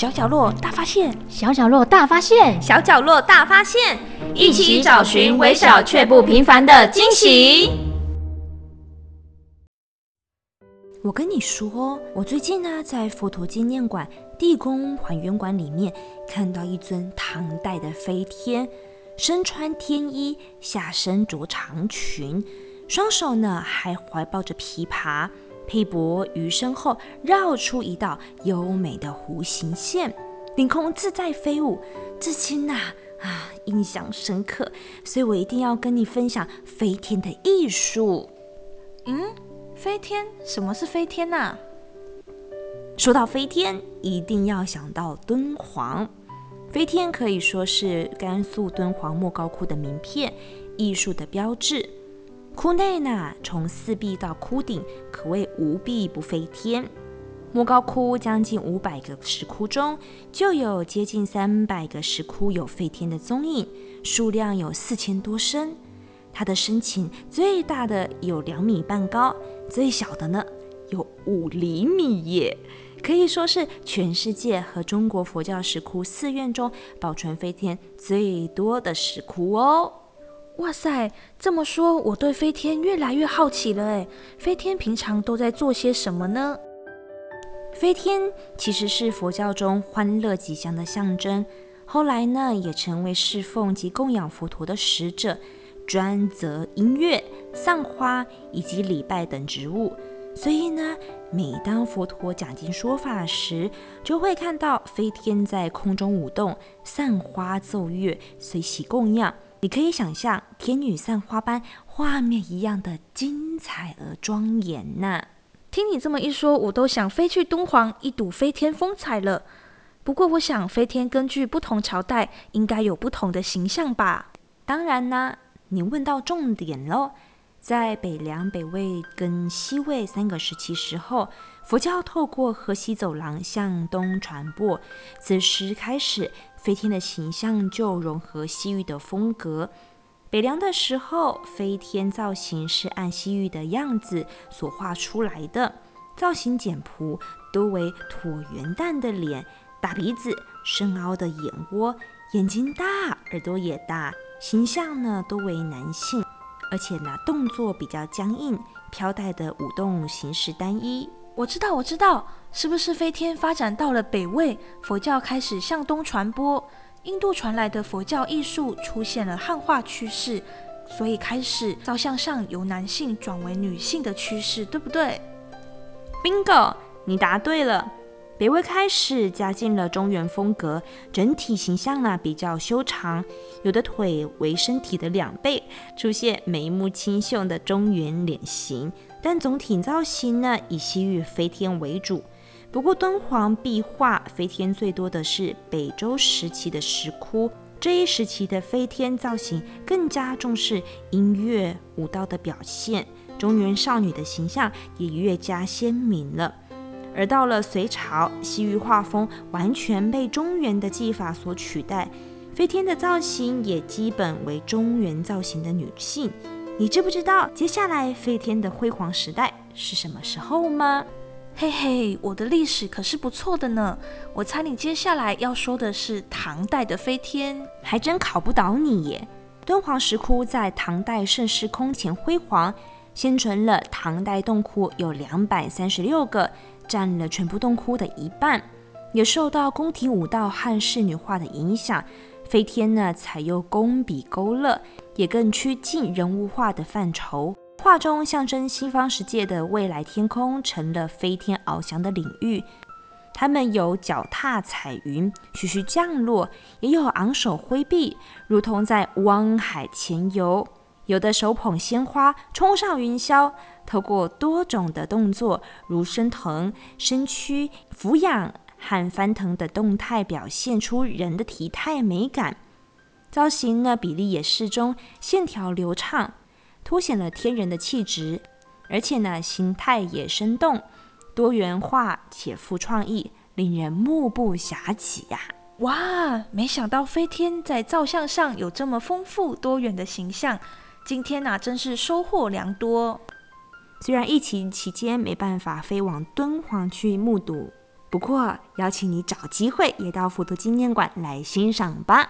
小角落大发现，小角落大发现，小角落大发现，一起找寻微小却不平凡的惊喜。我跟你说，我最近呢在佛陀纪念馆地宫还原馆里面看到一尊唐代的飞天，身穿天衣，下身着长裙，双手呢还怀抱着琵琶。佩帛于身后，绕出一道优美的弧形线，凌空自在飞舞，至今呐啊印象深刻，所以我一定要跟你分享飞天的艺术。嗯，飞天？什么是飞天呐？说到飞天，一定要想到敦煌。飞天可以说是甘肃敦煌莫高窟的名片，艺术的标志。窟内呢，从四壁到窟顶，可谓无壁不飞天。莫高窟将近五百个石窟中，就有接近三百个石窟有飞天的踪影，数量有四千多身。它的身形最大的有两米半高，最小的呢有五厘米耶，可以说是全世界和中国佛教石窟寺院中保存飞天最多的石窟哦。哇塞，这么说，我对飞天越来越好奇了哎。飞天平常都在做些什么呢？飞天其实是佛教中欢乐吉祥的象征，后来呢也成为侍奉及供养佛陀的使者，专责音乐、散花以及礼拜等职务。所以呢，每当佛陀讲经说法时，就会看到飞天在空中舞动、散花奏乐，随喜供养。你可以想象天女散花般画面一样的精彩而庄严呐！听你这么一说，我都想飞去敦煌一睹飞天风采了。不过，我想飞天根据不同朝代应该有不同的形象吧？当然啦，你问到重点喽。在北凉、北魏跟西魏三个时期时候，佛教透过河西走廊向东传播，此时开始。飞天的形象就融合西域的风格。北凉的时候，飞天造型是按西域的样子所画出来的，造型简朴，多为椭圆蛋的脸，大鼻子，深凹的眼窝，眼睛大，耳朵也大，形象呢多为男性，而且呢动作比较僵硬，飘带的舞动形式单一。我知道，我知道，是不是飞天发展到了北魏，佛教开始向东传播，印度传来的佛教艺术出现了汉化趋势，所以开始照相上由男性转为女性的趋势，对不对？Bingo，你答对了。北魏开始加进了中原风格，整体形象呢比较修长，有的腿为身体的两倍，出现眉目清秀的中原脸型。但总体造型呢以西域飞天为主。不过敦煌壁画飞天最多的是北周时期的石窟，这一时期的飞天造型更加重视音乐舞蹈的表现，中原少女的形象也越加鲜明了。而到了隋朝，西域画风完全被中原的技法所取代，飞天的造型也基本为中原造型的女性。你知不知道接下来飞天的辉煌时代是什么时候吗？嘿嘿，我的历史可是不错的呢。我猜你接下来要说的是唐代的飞天，还真考不倒你耶。敦煌石窟在唐代盛世空前辉煌，现存了唐代洞窟有两百三十六个。占了全部洞窟的一半，也受到宫廷舞蹈和仕女画的影响。飞天呢，采用工笔勾勒，也更趋近人物画的范畴。画中象征西方世界的未来天空，成了飞天翱翔的领域。他们有脚踏彩云，徐徐降落，也有昂首挥臂，如同在汪海潜游。有的手捧鲜花冲上云霄，透过多种的动作，如升腾、身躯俯仰和翻腾的动态，表现出人的体态美感。造型呢比例也适中，线条流畅，凸显了天人的气质。而且呢形态也生动、多元化且富创意，令人目不暇接呀！哇，没想到飞天在造像上有这么丰富多元的形象。今天呐，真是收获良多。虽然疫情期间没办法飞往敦煌去目睹不过，邀请你找机会也到佛陀纪念馆来欣赏吧。